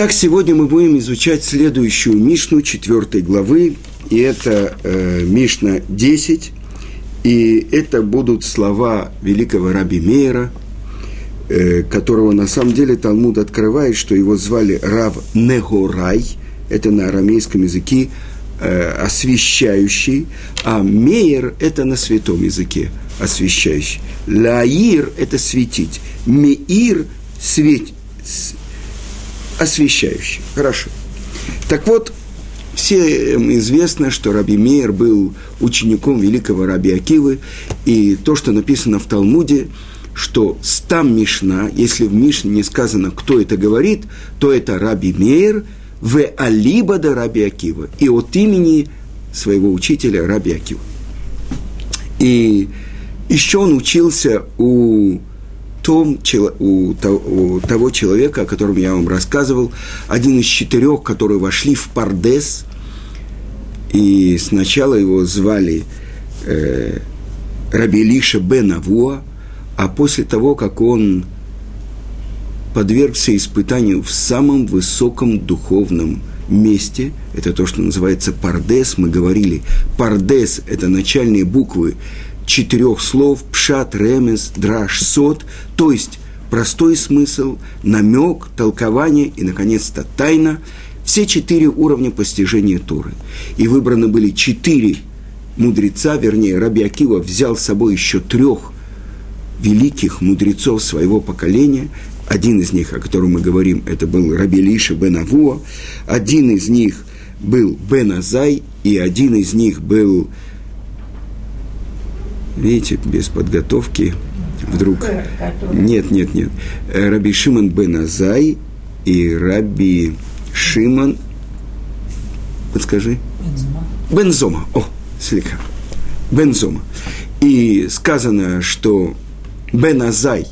Итак, сегодня мы будем изучать следующую Мишну четвертой главы, и это э, Мишна 10, и это будут слова великого раби Мейера, э, которого на самом деле Талмуд открывает, что его звали Рав Негорай, это на арамейском языке э, освещающий, а Мейер – это на святом языке освещающий. Лаир – это светить, Меир – свет, освещающий. Хорошо. Так вот, всем известно, что Раби Мейер был учеником великого Раби Акивы, и то, что написано в Талмуде, что стам Мишна, если в Мишне не сказано, кто это говорит, то это Раби Мейер, в Алиба да Раби Акива, и от имени своего учителя Раби Акива. И еще он учился у том, у, того человека, о котором я вам рассказывал, один из четырех, которые вошли в Пардес, и сначала его звали э, Раби Лиша бен а после того, как он подвергся испытанию в самом высоком духовном месте, это то, что называется Пардес, мы говорили, Пардес – это начальные буквы четырех слов пшат, ремес, драш, сот, то есть простой смысл, намек, толкование и, наконец-то, тайна, все четыре уровня постижения Торы. И выбраны были четыре мудреца, вернее, Раби Акива взял с собой еще трех великих мудрецов своего поколения. Один из них, о котором мы говорим, это был Раби Лиша бен Авуа, один из них был Бен Азай, и один из них был Видите, без подготовки вдруг... Нет, нет, нет. Э, Раби Шимон бен Азай и Раби Шимон... Подскажи. Бензома. Бензома. О, слегка. Бензома. И сказано, что Бен Азай,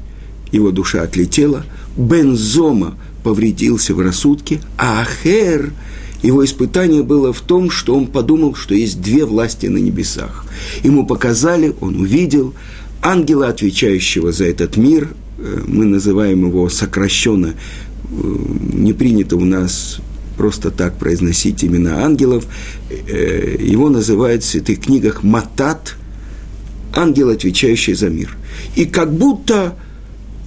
его душа отлетела, Бензома повредился в рассудке, а Ахер – его испытание было в том, что он подумал, что есть две власти на небесах. Ему показали, он увидел ангела, отвечающего за этот мир, э, мы называем его сокращенно, э, не принято у нас просто так произносить имена ангелов, э, его называют в святых книгах Матат, ангел, отвечающий за мир. И как будто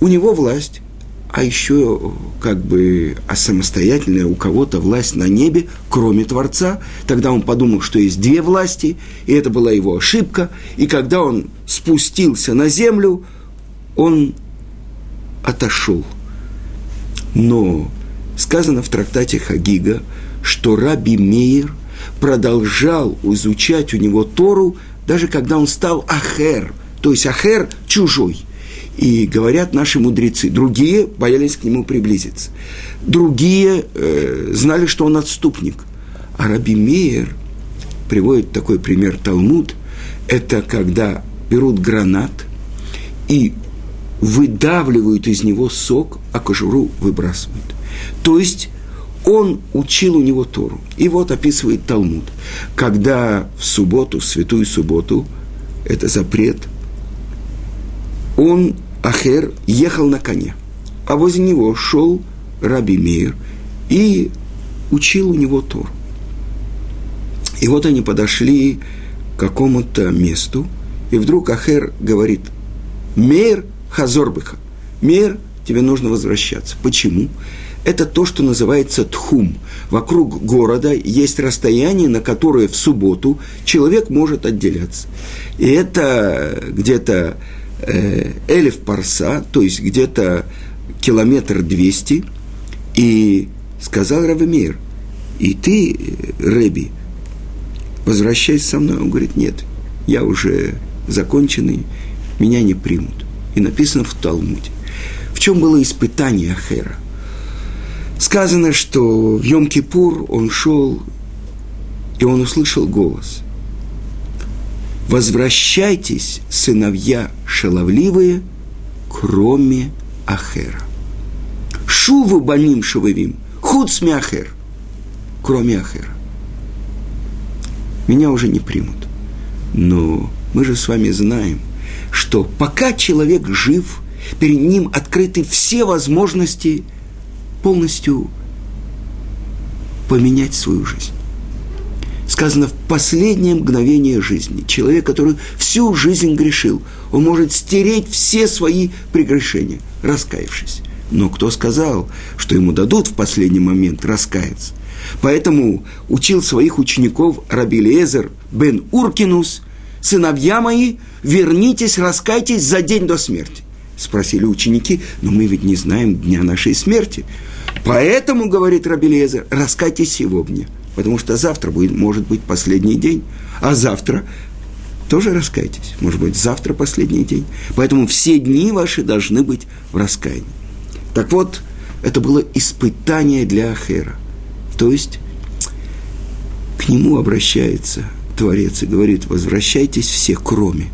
у него власть, а еще как бы а самостоятельная у кого-то власть на небе, кроме Творца. Тогда он подумал, что есть две власти, и это была его ошибка. И когда он спустился на землю, он отошел. Но сказано в трактате Хагига, что Раби Мейер продолжал изучать у него Тору, даже когда он стал Ахер, то есть Ахер чужой – и говорят наши мудрецы, другие боялись к нему приблизиться. Другие э, знали, что он отступник. А Раби Мейер приводит такой пример Талмуд. Это когда берут гранат и выдавливают из него сок, а кожуру выбрасывают. То есть он учил у него Тору. И вот описывает Талмуд. Когда в субботу, в святую субботу, это запрет, он Ахер ехал на коне, а возле него шел Раби Мир и учил у него Тор. И вот они подошли к какому-то месту, и вдруг Ахер говорит, Мейр Хазорбыха, Мейр, тебе нужно возвращаться. Почему? Это то, что называется тхум. Вокруг города есть расстояние, на которое в субботу человек может отделяться. И это где-то элев парса, то есть где-то километр двести, и сказал Равемир, и ты, Рэби, возвращайся со мной. Он говорит, нет, я уже законченный, меня не примут. И написано в Талмуде. В чем было испытание Ахера? Сказано, что в Йом-Кипур он шел, и он услышал голос – возвращайтесь, сыновья шаловливые, кроме Ахера. Шуву баним шававим, худ Ахер, кроме Ахера. Меня уже не примут. Но мы же с вами знаем, что пока человек жив, перед ним открыты все возможности полностью поменять свою жизнь. Сказано в последнее мгновение жизни. Человек, который всю жизнь грешил, он может стереть все свои прегрешения, раскаявшись. Но кто сказал, что ему дадут в последний момент раскаяться? Поэтому учил своих учеников Раби Лезер бен Уркинус, сыновья мои, вернитесь, раскайтесь за день до смерти. Спросили ученики, но мы ведь не знаем дня нашей смерти. Поэтому, говорит Раби Лезер, раскайтесь сегодня, потому что завтра будет, может быть последний день, а завтра тоже раскайтесь. Может быть, завтра последний день. Поэтому все дни ваши должны быть в раскаянии. Так вот, это было испытание для Ахера. То есть к нему обращается Творец и говорит, возвращайтесь все, кроме.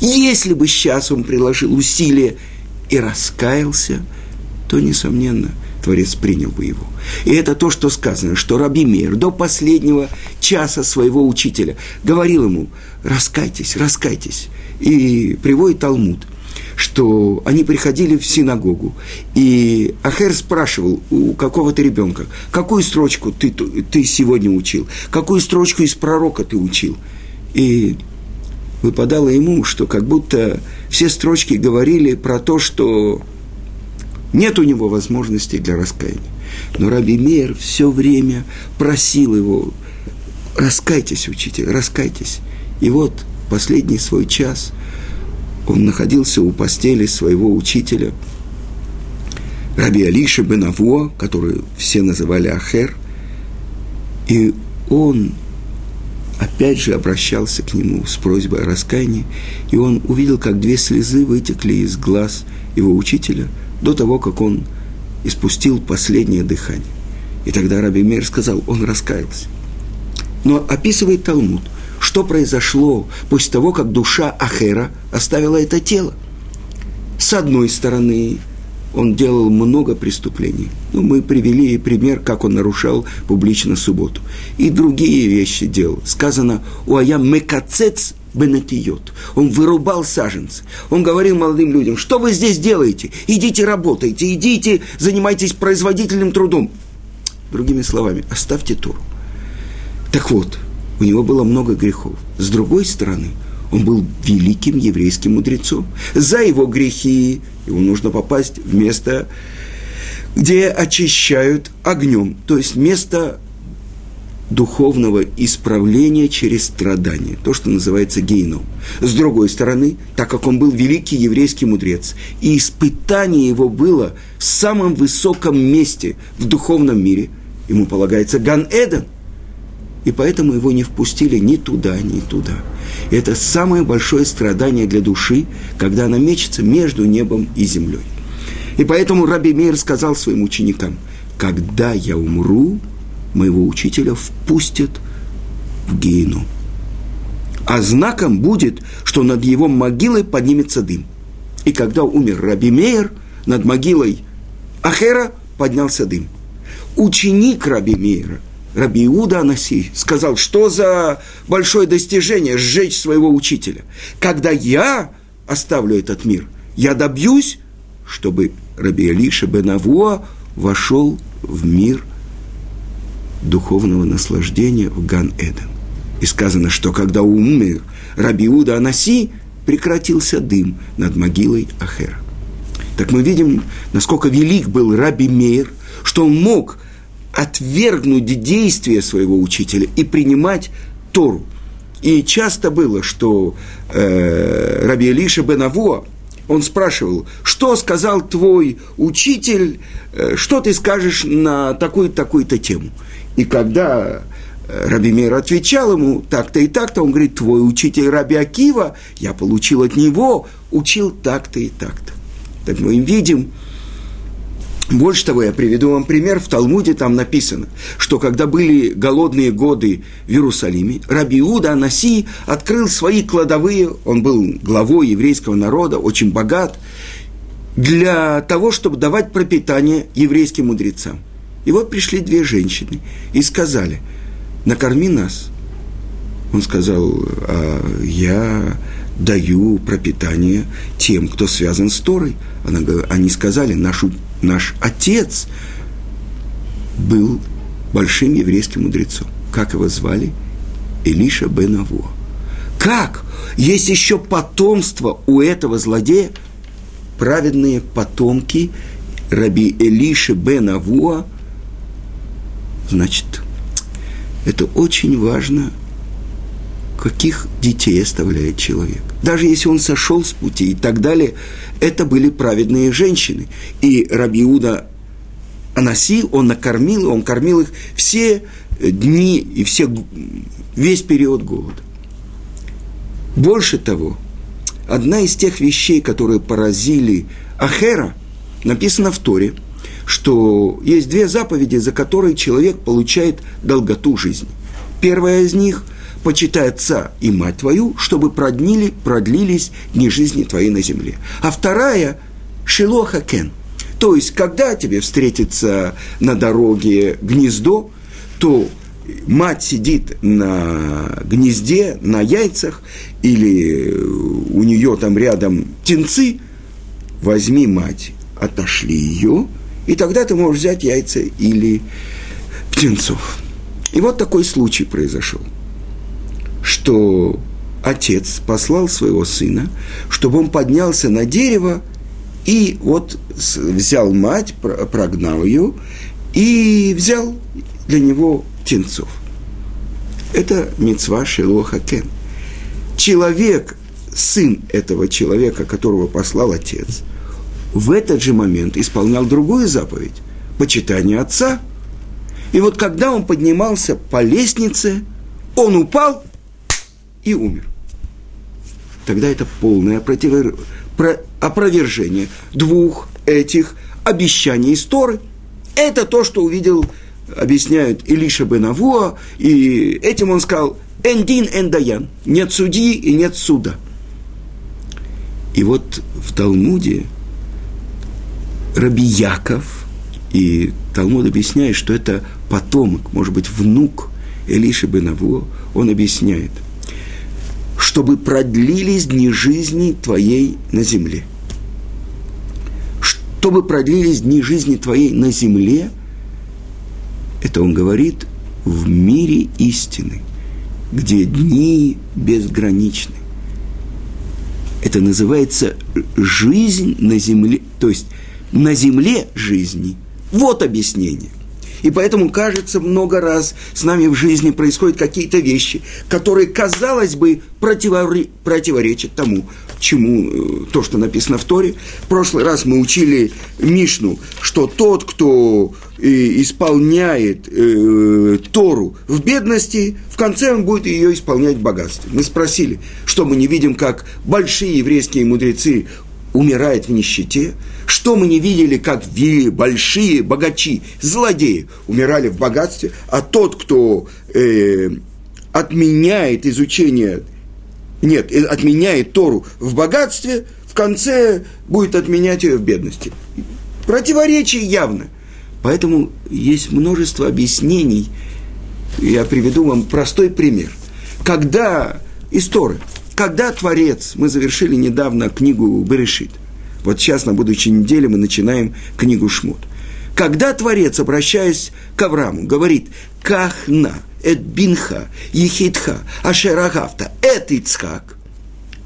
Если бы сейчас он приложил усилия и раскаялся, то, несомненно, Творец принял бы его. И это то, что сказано, что Раби Мейр до последнего часа своего учителя говорил ему, раскайтесь, раскайтесь. И приводит Талмуд – что они приходили в синагогу, и Ахер спрашивал у какого-то ребенка, какую строчку ты, ты сегодня учил, какую строчку из пророка ты учил. И выпадало ему, что как будто все строчки говорили про то, что нет у него возможности для раскаяния. Но Раби Мейер все время просил его, раскайтесь, учитель, раскайтесь. И вот последний свой час – он находился у постели своего учителя, Раби Алиша бен Аво, который все называли Ахер, и он опять же обращался к нему с просьбой о раскаянии, и он увидел, как две слезы вытекли из глаз его учителя до того, как он испустил последнее дыхание. И тогда Раби Мейр сказал, он раскаялся. Но описывает Талмуд – что произошло после того, как душа Ахера оставила это тело. С одной стороны, он делал много преступлений. Ну, мы привели пример, как он нарушал публично субботу. И другие вещи делал. Сказано, у аям мекацец бенатиот. Он вырубал саженцы. Он говорил молодым людям, что вы здесь делаете? Идите работайте, идите, занимайтесь производительным трудом. Другими словами, оставьте Туру. Так вот, у него было много грехов. С другой стороны, он был великим еврейским мудрецом. За его грехи ему нужно попасть в место, где очищают огнем, то есть место духовного исправления через страдания, то, что называется гейном. С другой стороны, так как он был великий еврейский мудрец, и испытание его было в самом высоком месте в духовном мире, ему полагается Ган-Эден – и поэтому его не впустили ни туда, ни туда. И это самое большое страдание для души, когда она мечется между небом и землей. И поэтому Раби Мейр сказал своим ученикам, когда я умру, моего учителя впустят в Гейну. А знаком будет, что над его могилой поднимется дым. И когда умер Раби Мейер, над могилой Ахера поднялся дым. Ученик Раби Мейера – Раби Иуда Анаси сказал, что за большое достижение сжечь своего учителя. Когда я оставлю этот мир, я добьюсь, чтобы Раби Алиша бен Авуа вошел в мир духовного наслаждения в Ган-Эден. И сказано, что когда умер Раби Иуда Анаси, прекратился дым над могилой Ахера. Так мы видим, насколько велик был Раби Мейр, что он мог – отвергнуть действия своего учителя и принимать Тору. И часто было, что э, Раби Элиша бен Аво, он спрашивал, что сказал твой учитель, э, что ты скажешь на такую-то, такую-то тему. И когда э, Раби Мейр отвечал ему так-то и так-то, он говорит, твой учитель Раби Акива, я получил от него, учил так-то и так-то. Так мы видим, больше того, я приведу вам пример. В Талмуде там написано, что когда были голодные годы в Иерусалиме, Раби Иуда Анаси открыл свои кладовые, он был главой еврейского народа, очень богат, для того, чтобы давать пропитание еврейским мудрецам. И вот пришли две женщины и сказали, накорми нас. Он сказал, а я даю пропитание тем, кто связан с Торой. Она, они сказали, нашу наш отец был большим еврейским мудрецом. Как его звали? Илиша бен Авуа. Как? Есть еще потомство у этого злодея, праведные потомки раби Элиши бен Авуа. Значит, это очень важно, каких детей оставляет человек. Даже если он сошел с пути и так далее, это были праведные женщины. И Раби Иуда Анаси, он накормил, он кормил их все дни и все, весь период голода. Больше того, одна из тех вещей, которые поразили Ахера, написано в Торе, что есть две заповеди, за которые человек получает долготу жизни. Первая из них – почитай отца и мать твою, чтобы продлили, продлились дни жизни твоей на земле. А вторая – шилоха кен. То есть, когда тебе встретится на дороге гнездо, то мать сидит на гнезде, на яйцах, или у нее там рядом птенцы, возьми мать, отошли ее, и тогда ты можешь взять яйца или птенцов. И вот такой случай произошел, что отец послал своего сына, чтобы он поднялся на дерево и вот взял мать, прогнал ее и взял для него птенцов. Это мецва Шелоха Кен. Человек, сын этого человека, которого послал отец, в этот же момент исполнял другую заповедь – почитание отца. И вот когда он поднимался по лестнице, он упал и умер. Тогда это полное противор... опровержение двух этих обещаний истории. Это то, что увидел объясняют Илиша бен Авуа, и этим он сказал «Эндин эндаян» – нет судьи и нет суда. И вот в Талмуде Раби Яков, и Талмуд объясняет, что это потомок, может быть, внук Илиши бен Авуа, он объясняет, чтобы продлились дни жизни твоей на земле. Чтобы продлились дни жизни твоей на земле – это он говорит в мире истины, где дни безграничны. Это называется жизнь на земле, то есть на земле жизни. Вот объяснение. И поэтому, кажется, много раз с нами в жизни происходят какие-то вещи, которые, казалось бы, противоречат тому, чему э, то, что написано в Торе. В прошлый раз мы учили Мишну, что тот, кто э, исполняет э, Тору в бедности, в конце он будет ее исполнять в богатстве. Мы спросили, что мы не видим, как большие еврейские мудрецы умирают в нищете, что мы не видели, как большие богачи, злодеи умирали в богатстве, а тот, кто э, отменяет изучение, нет, э, отменяет Тору в богатстве, в конце будет отменять ее в бедности. Противоречие явно. Поэтому есть множество объяснений. Я приведу вам простой пример. Когда история, когда Творец, мы завершили недавно книгу Берешит, вот сейчас на будущей неделе мы начинаем книгу Шмот. Когда Творец, обращаясь к Аврааму, говорит «Кахна, эт бинха, ехидха, ашерагавта, эт Ицхак»,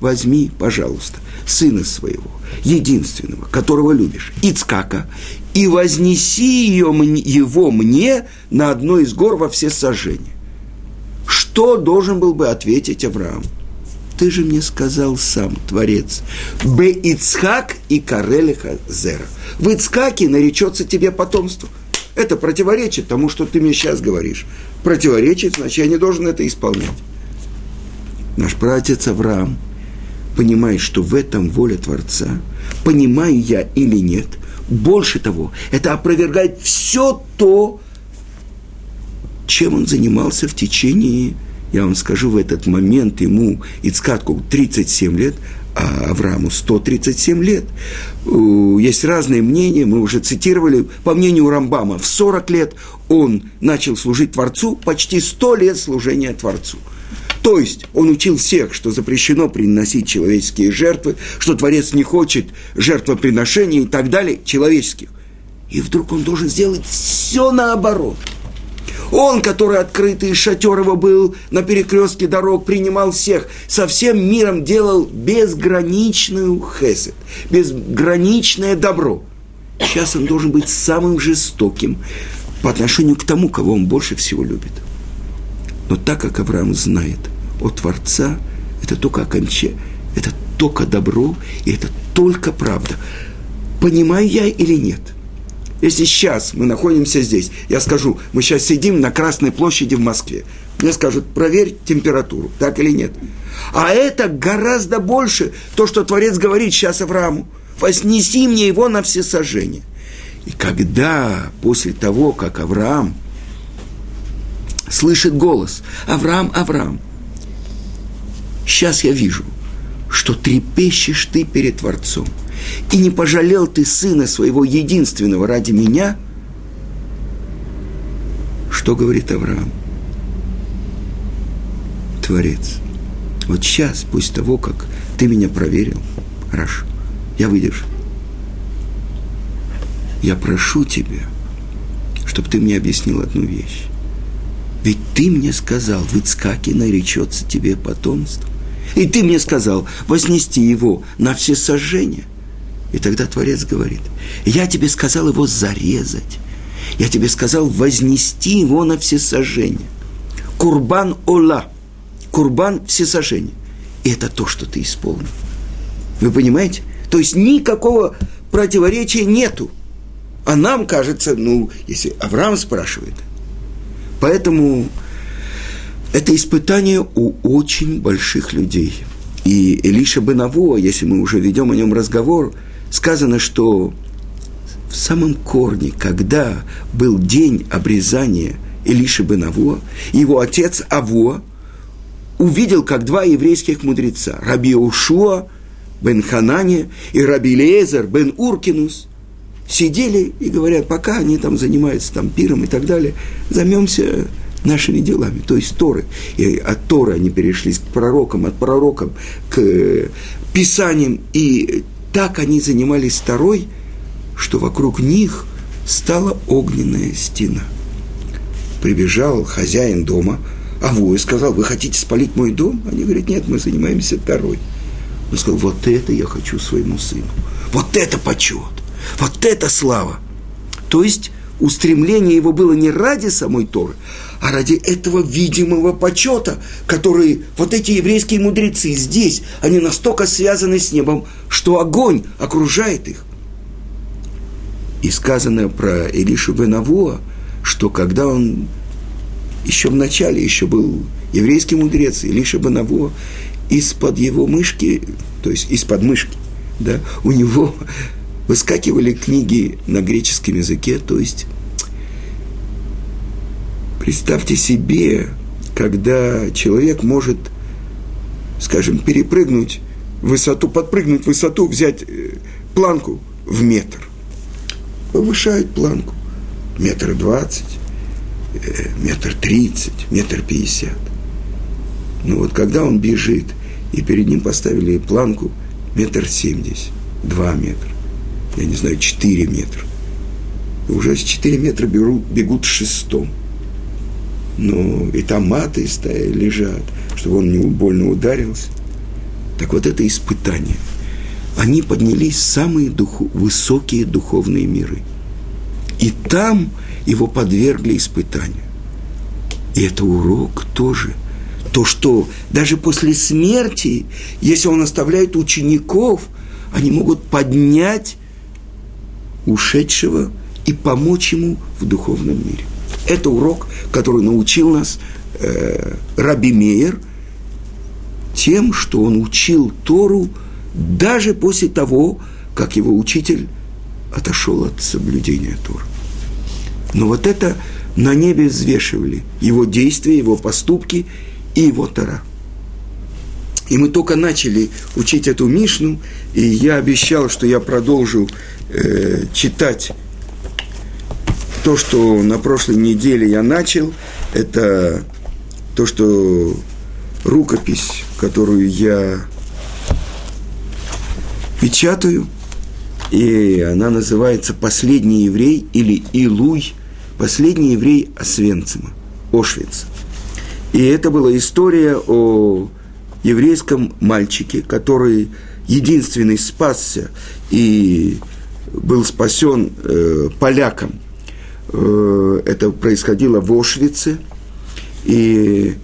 возьми, пожалуйста, сына своего, единственного, которого любишь, Ицкака, и вознеси ее, его мне на одной из гор во все сожжения. Что должен был бы ответить Авраам? Ты же мне сказал сам, Творец. Бе Ицхак и Карелиха Зера. В Ицхаке наречется тебе потомство. Это противоречит тому, что ты мне сейчас говоришь. Противоречит, значит, я не должен это исполнять. Наш братец Авраам понимает, что в этом воля Творца, понимаю я или нет, больше того, это опровергает все то, чем он занимался в течение я вам скажу, в этот момент ему Ицкатку 37 лет, а Аврааму 137 лет. Есть разные мнения, мы уже цитировали, по мнению Рамбама, в 40 лет он начал служить Творцу, почти 100 лет служения Творцу. То есть он учил всех, что запрещено приносить человеческие жертвы, что Творец не хочет жертвоприношений и так далее, человеческих. И вдруг он должен сделать все наоборот – Он, который открытый шатер его был на перекрестке дорог, принимал всех, со всем миром делал безграничную хесед, безграничное добро. Сейчас он должен быть самым жестоким по отношению к тому, кого он больше всего любит. Но так как Авраам знает о Творца, это только окончание, это только добро, и это только правда. Понимаю я или нет? Если сейчас мы находимся здесь, я скажу, мы сейчас сидим на Красной площади в Москве, мне скажут, проверь температуру, так или нет. А это гораздо больше то, что Творец говорит сейчас Аврааму. Вознеси мне его на все сожжения. И когда после того, как Авраам слышит голос, Авраам, Авраам, сейчас я вижу, что трепещешь ты перед Творцом, и не пожалел ты сына своего единственного ради меня, что говорит Авраам? Творец. Вот сейчас, после того, как ты меня проверил, хорошо, я выдержу. Я прошу тебя, чтобы ты мне объяснил одну вещь. Ведь ты мне сказал, в Ицкаке наречется тебе потомство. И ты мне сказал вознести его на все сожжения. И тогда Творец говорит, я тебе сказал его зарезать. Я тебе сказал вознести его на все сожжения. Курбан Ола. Курбан все сожжения. И это то, что ты исполнил. Вы понимаете? То есть никакого противоречия нету. А нам кажется, ну, если Авраам спрашивает. Поэтому это испытание у очень больших людей. И Элиша Бенаво, если мы уже ведем о нем разговор, сказано, что в самом корне, когда был день обрезания Элиши Бенаво, его отец Аво увидел, как два еврейских мудреца, Раби Ушуа бен Ханане и Раби Лезер бен Уркинус, сидели и говорят, пока они там занимаются там пиром и так далее, займемся нашими делами, то есть Торы. И от Торы они перешли к пророкам, от пророкам к писаниям, и так они занимались второй, что вокруг них стала огненная стена. Прибежал хозяин дома, Аву, и сказал, вы хотите спалить мой дом? Они говорят, нет, мы занимаемся второй. Он сказал, вот это я хочу своему сыну. Вот это почет, вот это слава. То есть устремление его было не ради самой Торы, а ради этого видимого почета, который вот эти еврейские мудрецы здесь, они настолько связаны с небом, что огонь окружает их. И сказано про Илишу Бенавуа, что когда он еще в начале, еще был еврейский мудрец Илиша Бенавуа, из-под его мышки, то есть из-под мышки, да, у него выскакивали книги на греческом языке, то есть представьте себе, когда человек может, скажем, перепрыгнуть высоту, подпрыгнуть высоту, взять э, планку в метр. Повышает планку. Метр двадцать, э, метр тридцать, метр пятьдесят. Ну вот когда он бежит, и перед ним поставили планку метр семьдесят, два метра, я не знаю, четыре метра. И уже с четыре метра берут, бегут шестом. Ну, и там маты стоят, лежат, чтобы он не больно ударился. Так вот это испытание. Они поднялись в самые духу, высокие духовные миры. И там его подвергли испытанию. И это урок тоже – то, что даже после смерти, если он оставляет учеников, они могут поднять ушедшего и помочь ему в духовном мире. Это урок, который научил нас э, Раби Мейер тем, что он учил Тору даже после того, как его учитель отошел от соблюдения Тора. Но вот это на небе взвешивали его действия, его поступки – и его Тора. И мы только начали учить эту Мишну, и я обещал, что я продолжу э, читать то, что на прошлой неделе я начал. Это то, что рукопись, которую я печатаю, и она называется «Последний еврей» или «Илуй последний еврей Освенцима, Ошвица. И это была история о еврейском мальчике, который единственный спасся и был спасен э, полякам. Э, это происходило в Ошвице, и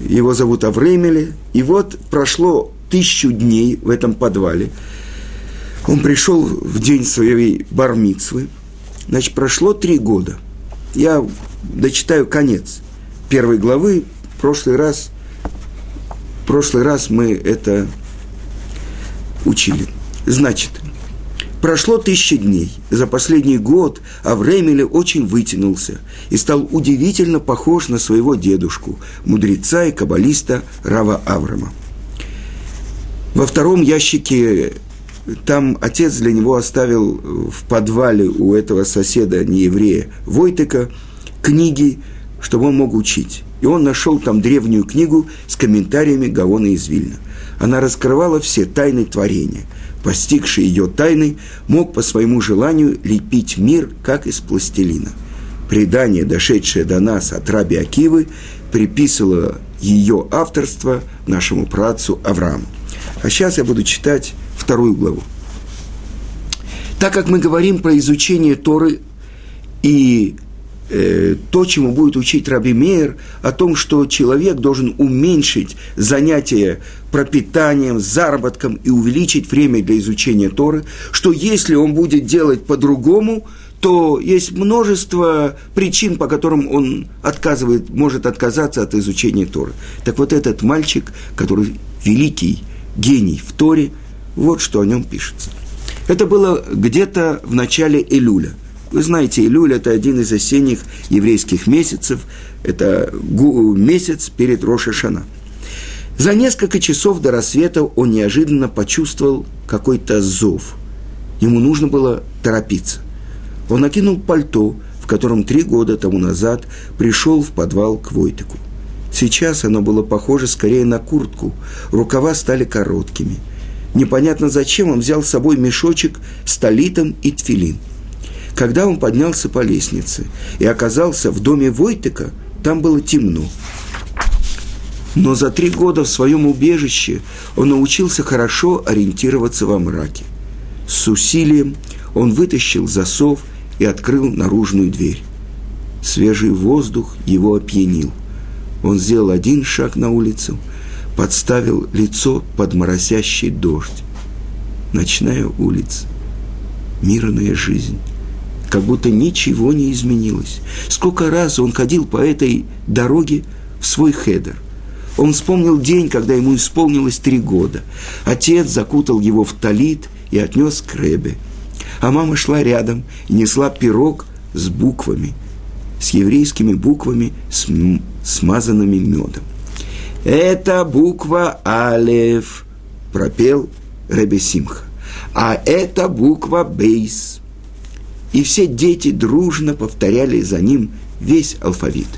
его зовут Авремеле. И вот прошло тысячу дней в этом подвале. Он пришел в день своей бармицвы. Значит, прошло три года. Я дочитаю конец первой главы. В прошлый раз, в прошлый раз мы это учили. Значит, прошло тысячи дней. За последний год Авремеле очень вытянулся и стал удивительно похож на своего дедушку, мудреца и каббалиста Рава Аврама. Во втором ящике там отец для него оставил в подвале у этого соседа, не еврея, Войтека, книги, чтобы он мог учить. И он нашел там древнюю книгу с комментариями Гаона из Вильна. Она раскрывала все тайны творения. Постигший ее тайны мог по своему желанию лепить мир, как из пластилина. Предание, дошедшее до нас от Раби Акивы, приписывало ее авторство нашему працу Аврааму. А сейчас я буду читать вторую главу. Так как мы говорим про изучение Торы и то, чему будет учить Раби Мейер, о том, что человек должен уменьшить занятия пропитанием, заработком и увеличить время для изучения Торы, что если он будет делать по-другому, то есть множество причин, по которым он отказывает, может отказаться от изучения Торы. Так вот этот мальчик, который великий гений в Торе, вот что о нем пишется. Это было где-то в начале Илюля – вы знаете, Илюль – это один из осенних еврейских месяцев, это месяц перед Рошашана. За несколько часов до рассвета он неожиданно почувствовал какой-то зов. Ему нужно было торопиться. Он накинул пальто, в котором три года тому назад пришел в подвал к Войтеку. Сейчас оно было похоже скорее на куртку, рукава стали короткими. Непонятно зачем он взял с собой мешочек с талитом и тфилин – когда он поднялся по лестнице и оказался в доме Войтека, там было темно. Но за три года в своем убежище он научился хорошо ориентироваться во мраке. С усилием он вытащил засов и открыл наружную дверь. Свежий воздух его опьянил. Он сделал один шаг на улицу, подставил лицо под моросящий дождь. Ночная улица, мирная жизнь как будто ничего не изменилось. Сколько раз он ходил по этой дороге в свой хедер. Он вспомнил день, когда ему исполнилось три года. Отец закутал его в талит и отнес к Ребе. А мама шла рядом и несла пирог с буквами, с еврейскими буквами, смазанными медом. «Это буква Алев», – пропел Ребе Симха. «А это буква Бейс» и все дети дружно повторяли за ним весь алфавит.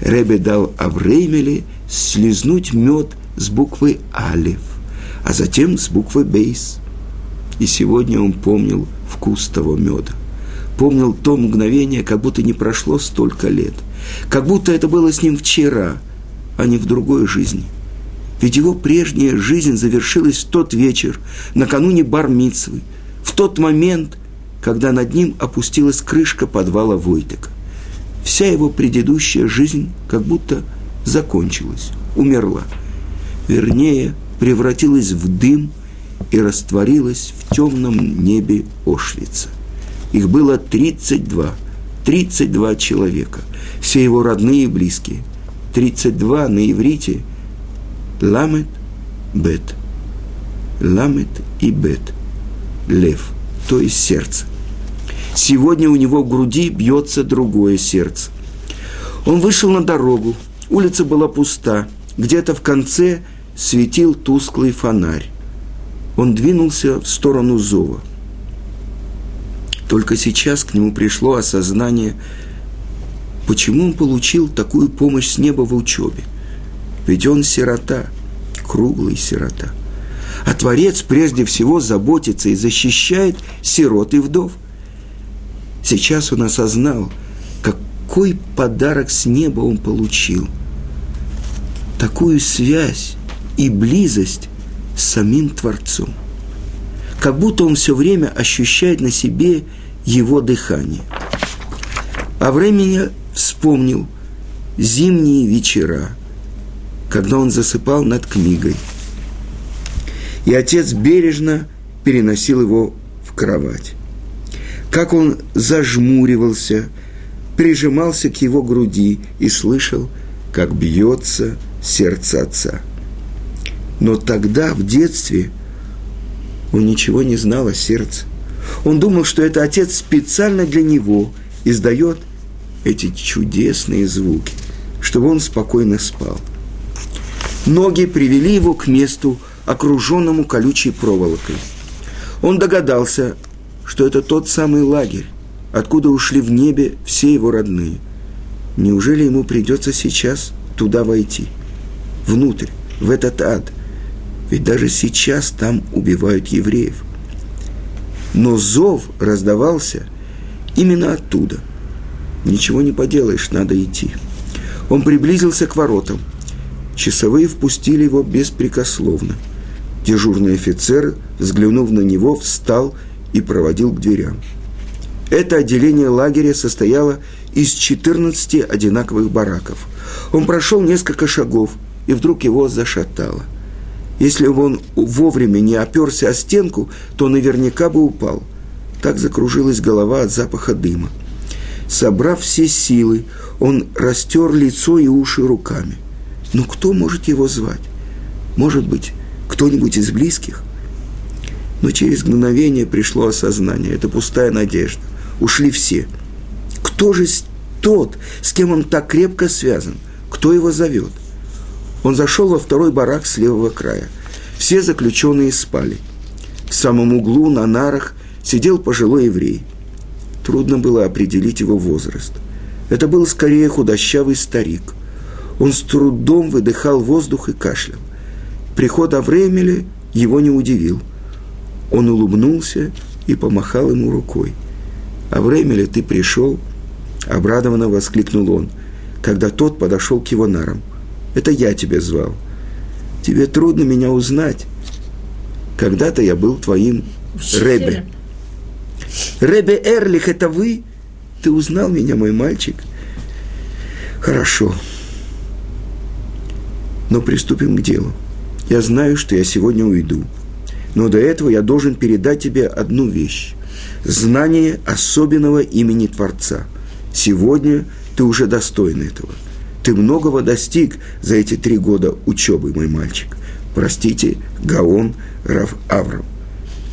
Ребе дал Авреймеле слезнуть мед с буквы Алев, а затем с буквы Бейс. И сегодня он помнил вкус того меда. Помнил то мгновение, как будто не прошло столько лет. Как будто это было с ним вчера, а не в другой жизни. Ведь его прежняя жизнь завершилась в тот вечер, накануне Бармицвы, в тот момент, когда над ним опустилась крышка подвала Войтека. Вся его предыдущая жизнь как будто закончилась, умерла. Вернее, превратилась в дым и растворилась в темном небе Ошвица. Их было 32, 32 человека, все его родные и близкие. 32 на иврите Ламет, Бет. Ламет и Бет. Лев, то есть сердце. Сегодня у него в груди бьется другое сердце. Он вышел на дорогу. Улица была пуста. Где-то в конце светил тусклый фонарь. Он двинулся в сторону зова. Только сейчас к нему пришло осознание, почему он получил такую помощь с неба в учебе. Ведь он сирота, круглый сирота. А Творец прежде всего заботится и защищает сирот и вдов. Сейчас он осознал, какой подарок с неба он получил. Такую связь и близость с самим Творцом. Как будто он все время ощущает на себе его дыхание. А времени вспомнил зимние вечера, когда он засыпал над книгой. И отец бережно переносил его в кровать. Как он зажмуривался, прижимался к его груди и слышал, как бьется сердце отца. Но тогда, в детстве, он ничего не знал о сердце. Он думал, что это отец специально для него издает эти чудесные звуки, чтобы он спокойно спал. Ноги привели его к месту, окруженному колючей проволокой. Он догадался, что это тот самый лагерь, откуда ушли в небе все его родные. Неужели ему придется сейчас туда войти? Внутрь, в этот ад. Ведь даже сейчас там убивают евреев. Но зов раздавался именно оттуда. Ничего не поделаешь, надо идти. Он приблизился к воротам. Часовые впустили его беспрекословно. Дежурный офицер, взглянув на него, встал и проводил к дверям. Это отделение лагеря состояло из 14 одинаковых бараков. Он прошел несколько шагов, и вдруг его зашатало. Если бы он вовремя не оперся о стенку, то наверняка бы упал. Так закружилась голова от запаха дыма. Собрав все силы, он растер лицо и уши руками. Но кто может его звать? Может быть, кто-нибудь из близких? Но через мгновение пришло осознание. Это пустая надежда ушли все. Кто же тот, с кем он так крепко связан? Кто его зовет? Он зашел во второй барак с левого края. Все заключенные спали. В самом углу на нарах сидел пожилой еврей. Трудно было определить его возраст. Это был скорее худощавый старик. Он с трудом выдыхал воздух и кашлял. Приход Авремеля его не удивил. Он улыбнулся и помахал ему рукой. А время ли ты пришел?» Обрадованно воскликнул он, когда тот подошел к его нарам. «Это я тебя звал. Тебе трудно меня узнать. Когда-то я был твоим Ребе. Ребе Эрлих, это вы? Ты узнал меня, мой мальчик? Хорошо. Но приступим к делу. Я знаю, что я сегодня уйду. Но до этого я должен передать тебе одну вещь знание особенного имени Творца. Сегодня ты уже достоин этого. Ты многого достиг за эти три года учебы, мой мальчик. Простите, Гаон Рав Аврам.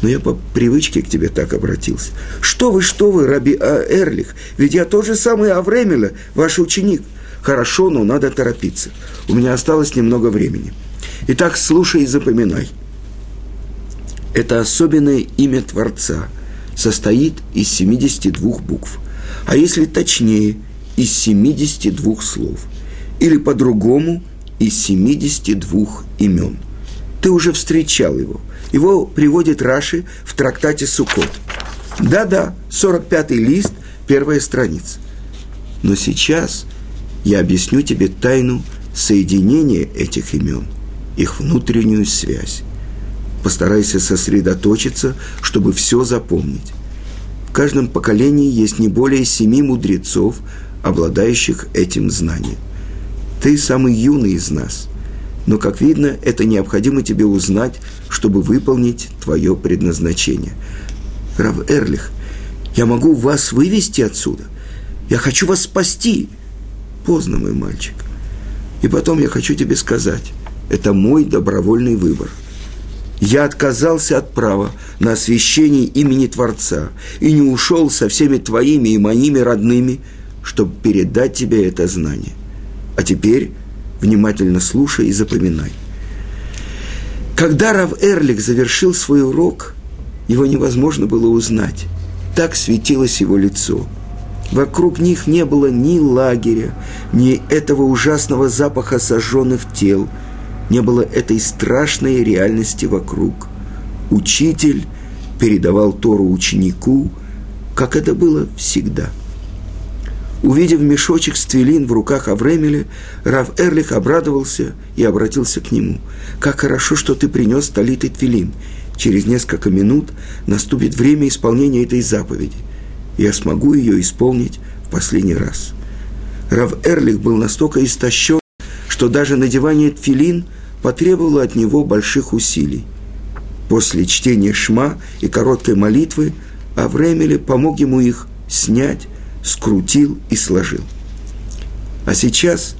Но я по привычке к тебе так обратился. Что вы, что вы, Раби а Эрлих? Ведь я тот же самый Авремеля, ваш ученик. Хорошо, но надо торопиться. У меня осталось немного времени. Итак, слушай и запоминай. Это особенное имя Творца – состоит из 72 букв, а если точнее, из 72 слов, или по-другому, из 72 имен. Ты уже встречал его. Его приводит Раши в трактате Сукот. Да-да, 45-й лист, первая страница. Но сейчас я объясню тебе тайну соединения этих имен, их внутреннюю связь. Постарайся сосредоточиться, чтобы все запомнить. В каждом поколении есть не более семи мудрецов, обладающих этим знанием. Ты самый юный из нас, но, как видно, это необходимо тебе узнать, чтобы выполнить твое предназначение. Рав Эрлих, я могу вас вывести отсюда. Я хочу вас спасти. Поздно, мой мальчик. И потом я хочу тебе сказать, это мой добровольный выбор – я отказался от права на освящение имени Творца и не ушел со всеми твоими и моими родными, чтобы передать тебе это знание. А теперь внимательно слушай и запоминай. Когда Рав Эрлик завершил свой урок, его невозможно было узнать. Так светилось его лицо. Вокруг них не было ни лагеря, ни этого ужасного запаха сожженных тел – не было этой страшной реальности вокруг. Учитель передавал Тору ученику, как это было всегда. Увидев мешочек с твилин в руках Авремеля, Рав Эрлих обрадовался и обратился к нему. «Как хорошо, что ты принес талит и твилин. Через несколько минут наступит время исполнения этой заповеди. Я смогу ее исполнить в последний раз». Рав Эрлих был настолько истощен, что даже надевание тфилин потребовало от него больших усилий. После чтения шма и короткой молитвы Авремеле помог ему их снять, скрутил и сложил. А сейчас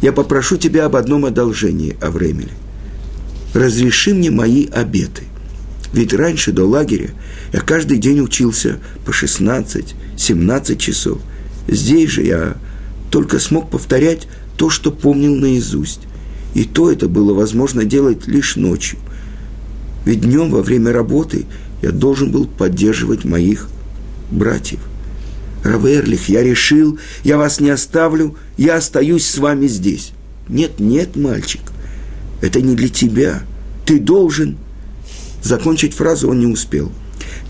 я попрошу тебя об одном одолжении, Авремеле. Разреши мне мои обеты. Ведь раньше, до лагеря, я каждый день учился по 16-17 часов. Здесь же я только смог повторять то, что помнил наизусть. И то это было возможно делать лишь ночью. Ведь днем во время работы я должен был поддерживать моих братьев. Раверлих, я решил, я вас не оставлю, я остаюсь с вами здесь. Нет, нет, мальчик, это не для тебя. Ты должен... Закончить фразу он не успел.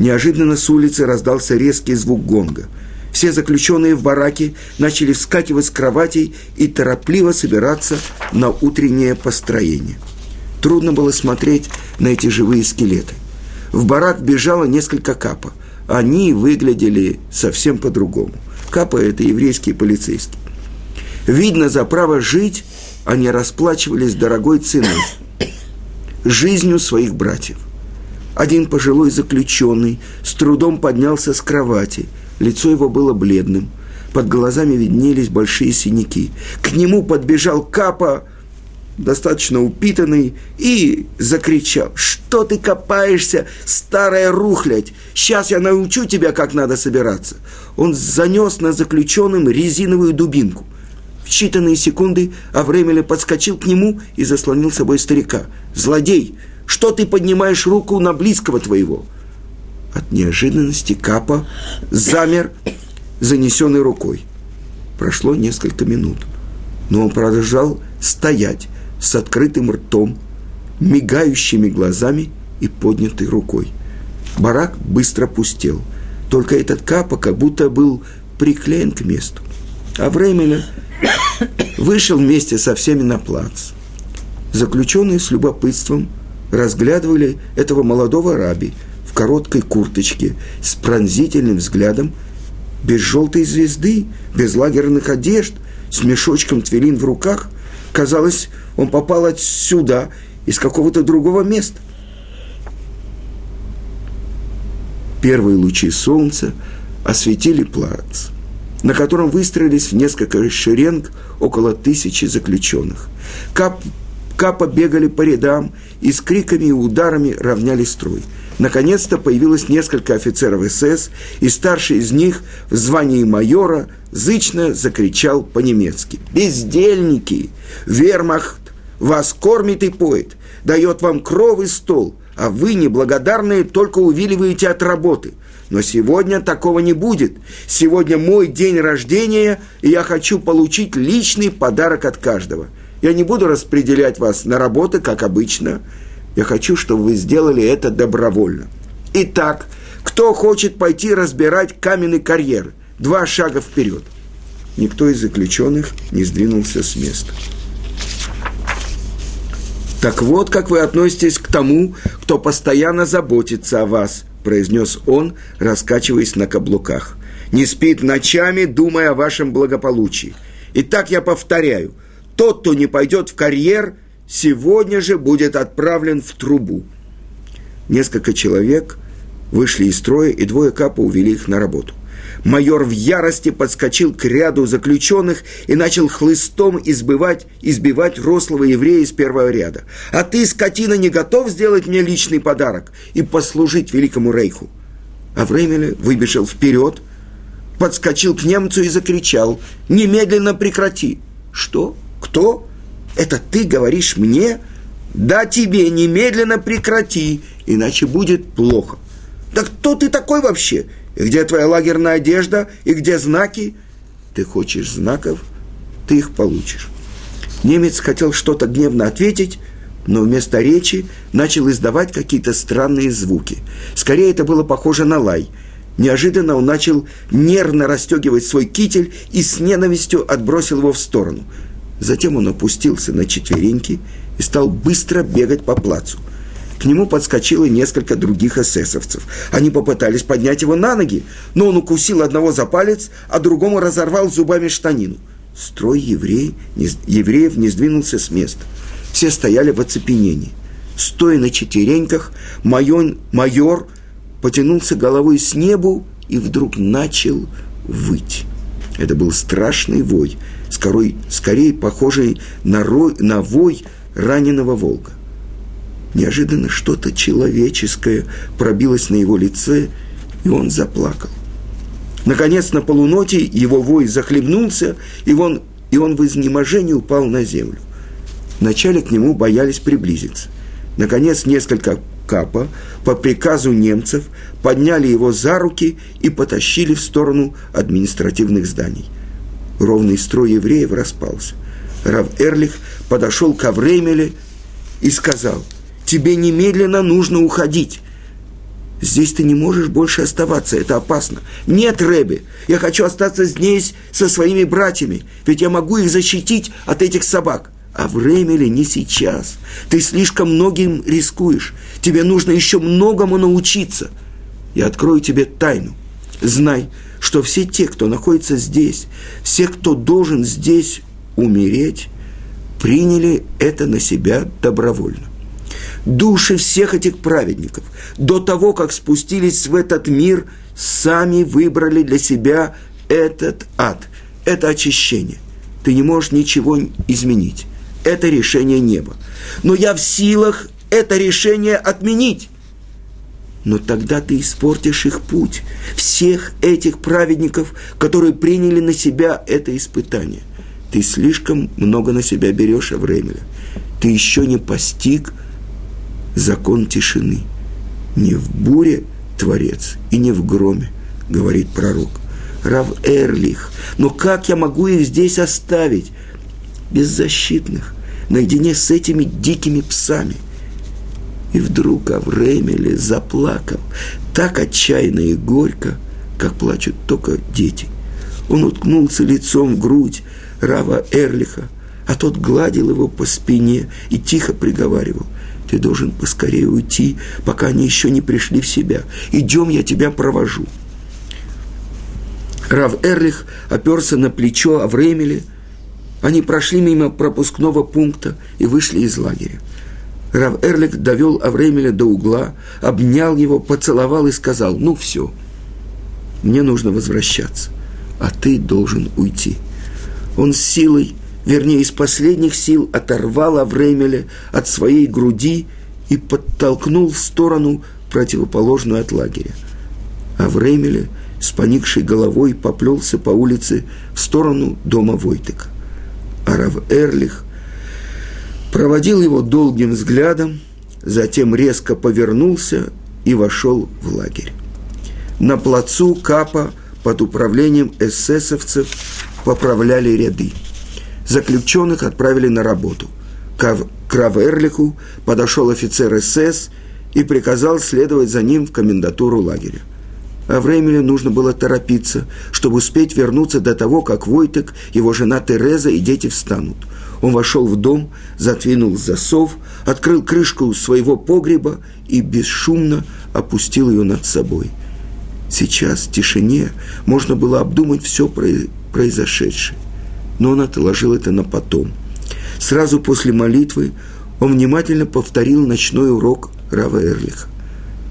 Неожиданно с улицы раздался резкий звук гонга. Все заключенные в бараке начали вскакивать с кроватей и торопливо собираться на утреннее построение. Трудно было смотреть на эти живые скелеты. В барак бежало несколько капа – они выглядели совсем по-другому. Капа – это еврейские полицейские. Видно, за право жить они расплачивались дорогой ценой – жизнью своих братьев. Один пожилой заключенный с трудом поднялся с кровати, лицо его было бледным, под глазами виднелись большие синяки. К нему подбежал Капа, достаточно упитанный, и закричал, что ты копаешься, старая рухлядь, сейчас я научу тебя, как надо собираться. Он занес на заключенным резиновую дубинку. В считанные секунды Авремеля подскочил к нему и заслонил собой старика. «Злодей, что ты поднимаешь руку на близкого твоего?» От неожиданности Капа замер, занесенной рукой. Прошло несколько минут, но он продолжал стоять, с открытым ртом, мигающими глазами и поднятой рукой. Барак быстро пустел. Только этот капа как будто был приклеен к месту. А Времеля вышел вместе со всеми на плац. Заключенные с любопытством разглядывали этого молодого раби в короткой курточке с пронзительным взглядом, без желтой звезды, без лагерных одежд, с мешочком твилин в руках. Казалось, он попал отсюда, из какого-то другого места. Первые лучи солнца осветили плац, на котором выстроились в несколько шеренг около тысячи заключенных. Кап, капа бегали по рядам и с криками и ударами равняли строй. Наконец-то появилось несколько офицеров СС, и старший из них в звании майора зычно закричал по-немецки. «Бездельники! Вермахт вас кормит и поет, дает вам кров и стол, а вы, неблагодарные, только увиливаете от работы. Но сегодня такого не будет. Сегодня мой день рождения, и я хочу получить личный подарок от каждого. Я не буду распределять вас на работы, как обычно. Я хочу, чтобы вы сделали это добровольно. Итак, кто хочет пойти разбирать каменный карьер? Два шага вперед. Никто из заключенных не сдвинулся с места. Так вот, как вы относитесь к тому, кто постоянно заботится о вас, произнес он, раскачиваясь на каблуках. Не спит ночами, думая о вашем благополучии. Итак, я повторяю, тот, кто не пойдет в карьер, сегодня же будет отправлен в трубу. Несколько человек вышли из строя, и двое капа увели их на работу. Майор в ярости подскочил к ряду заключенных и начал хлыстом избивать, избивать рослого еврея из первого ряда. «А ты, скотина, не готов сделать мне личный подарок и послужить великому рейху?» А Времеле выбежал вперед, подскочил к немцу и закричал «Немедленно прекрати!» «Что? Кто? Это ты говоришь мне?» «Да тебе немедленно прекрати, иначе будет плохо». «Да кто ты такой вообще? И где твоя лагерная одежда? И где знаки? Ты хочешь знаков? Ты их получишь. Немец хотел что-то гневно ответить, но вместо речи начал издавать какие-то странные звуки. Скорее, это было похоже на лай. Неожиданно он начал нервно расстегивать свой китель и с ненавистью отбросил его в сторону. Затем он опустился на четвереньки и стал быстро бегать по плацу. К нему подскочило несколько других эсэсовцев. Они попытались поднять его на ноги, но он укусил одного за палец, а другому разорвал зубами штанину. Строй еврей, не, евреев не сдвинулся с места. Все стояли в оцепенении. Стоя на четвереньках, майор, майор потянулся головой с небу и вдруг начал выть. Это был страшный вой, скорой, скорее похожий на, рой, на вой раненого волка. Неожиданно что-то человеческое пробилось на его лице, и он заплакал. Наконец, на полуноте его вой захлебнулся, и он, и он в изнеможении упал на землю. Вначале к нему боялись приблизиться. Наконец, несколько капа по приказу немцев подняли его за руки и потащили в сторону административных зданий. Ровный строй евреев распался. Рав Эрлих подошел к Авремеле и сказал – тебе немедленно нужно уходить. Здесь ты не можешь больше оставаться, это опасно. Нет, Рэби, я хочу остаться здесь со своими братьями, ведь я могу их защитить от этих собак. А время ли не сейчас? Ты слишком многим рискуешь. Тебе нужно еще многому научиться. Я открою тебе тайну. Знай, что все те, кто находится здесь, все, кто должен здесь умереть, приняли это на себя добровольно души всех этих праведников, до того, как спустились в этот мир, сами выбрали для себя этот ад, это очищение. Ты не можешь ничего изменить. Это решение неба. Но я в силах это решение отменить. Но тогда ты испортишь их путь, всех этих праведников, которые приняли на себя это испытание. Ты слишком много на себя берешь, Авремеля. Ты еще не постиг – закон тишины. Не в буре Творец и не в громе, говорит пророк. Рав Эрлих, но как я могу их здесь оставить? Беззащитных, наедине с этими дикими псами. И вдруг Авремеле заплакал так отчаянно и горько, как плачут только дети. Он уткнулся лицом в грудь Рава Эрлиха, а тот гладил его по спине и тихо приговаривал. Ты должен поскорее уйти, пока они еще не пришли в себя. Идем, я тебя провожу. Рав Эрлих оперся на плечо Авремеле. Они прошли мимо пропускного пункта и вышли из лагеря. Рав Эрлих довел Авремеля до угла, обнял его, поцеловал и сказал, ну все, мне нужно возвращаться, а ты должен уйти. Он с силой вернее, из последних сил оторвал Авремеля от своей груди и подтолкнул в сторону, противоположную от лагеря. Авремеля с поникшей головой поплелся по улице в сторону дома Войтыка. А Эрлих проводил его долгим взглядом, затем резко повернулся и вошел в лагерь. На плацу Капа под управлением эсэсовцев поправляли ряды – Заключенных отправили на работу. К Краверлиху подошел офицер СС и приказал следовать за ним в комендатуру лагеря. А времени нужно было торопиться, чтобы успеть вернуться до того, как Войтек, его жена Тереза и дети встанут. Он вошел в дом, затвинул засов, открыл крышку своего погреба и бесшумно опустил ее над собой. Сейчас в тишине можно было обдумать все произошедшее но он отложил это на потом. Сразу после молитвы он внимательно повторил ночной урок Рава Эрлиха.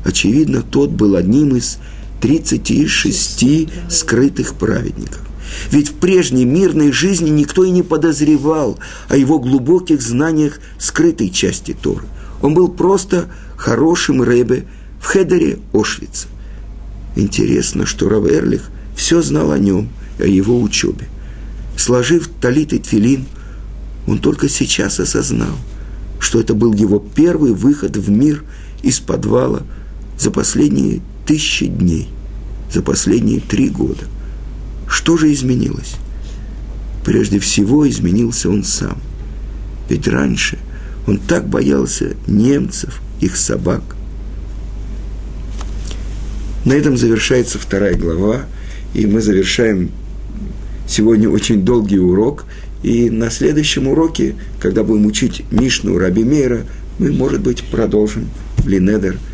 Очевидно, тот был одним из 36 скрытых праведников. Ведь в прежней мирной жизни никто и не подозревал о его глубоких знаниях скрытой части Торы. Он был просто хорошим ребе в Хедере Ошвица. Интересно, что Рав Эрлих все знал о нем, о его учебе. Сложив талит и тфилин, он только сейчас осознал, что это был его первый выход в мир из подвала за последние тысячи дней, за последние три года. Что же изменилось? Прежде всего изменился он сам. Ведь раньше он так боялся немцев, их собак. На этом завершается вторая глава, и мы завершаем сегодня очень долгий урок. И на следующем уроке, когда будем учить Мишну Раби Мейра, мы, может быть, продолжим Блинедер –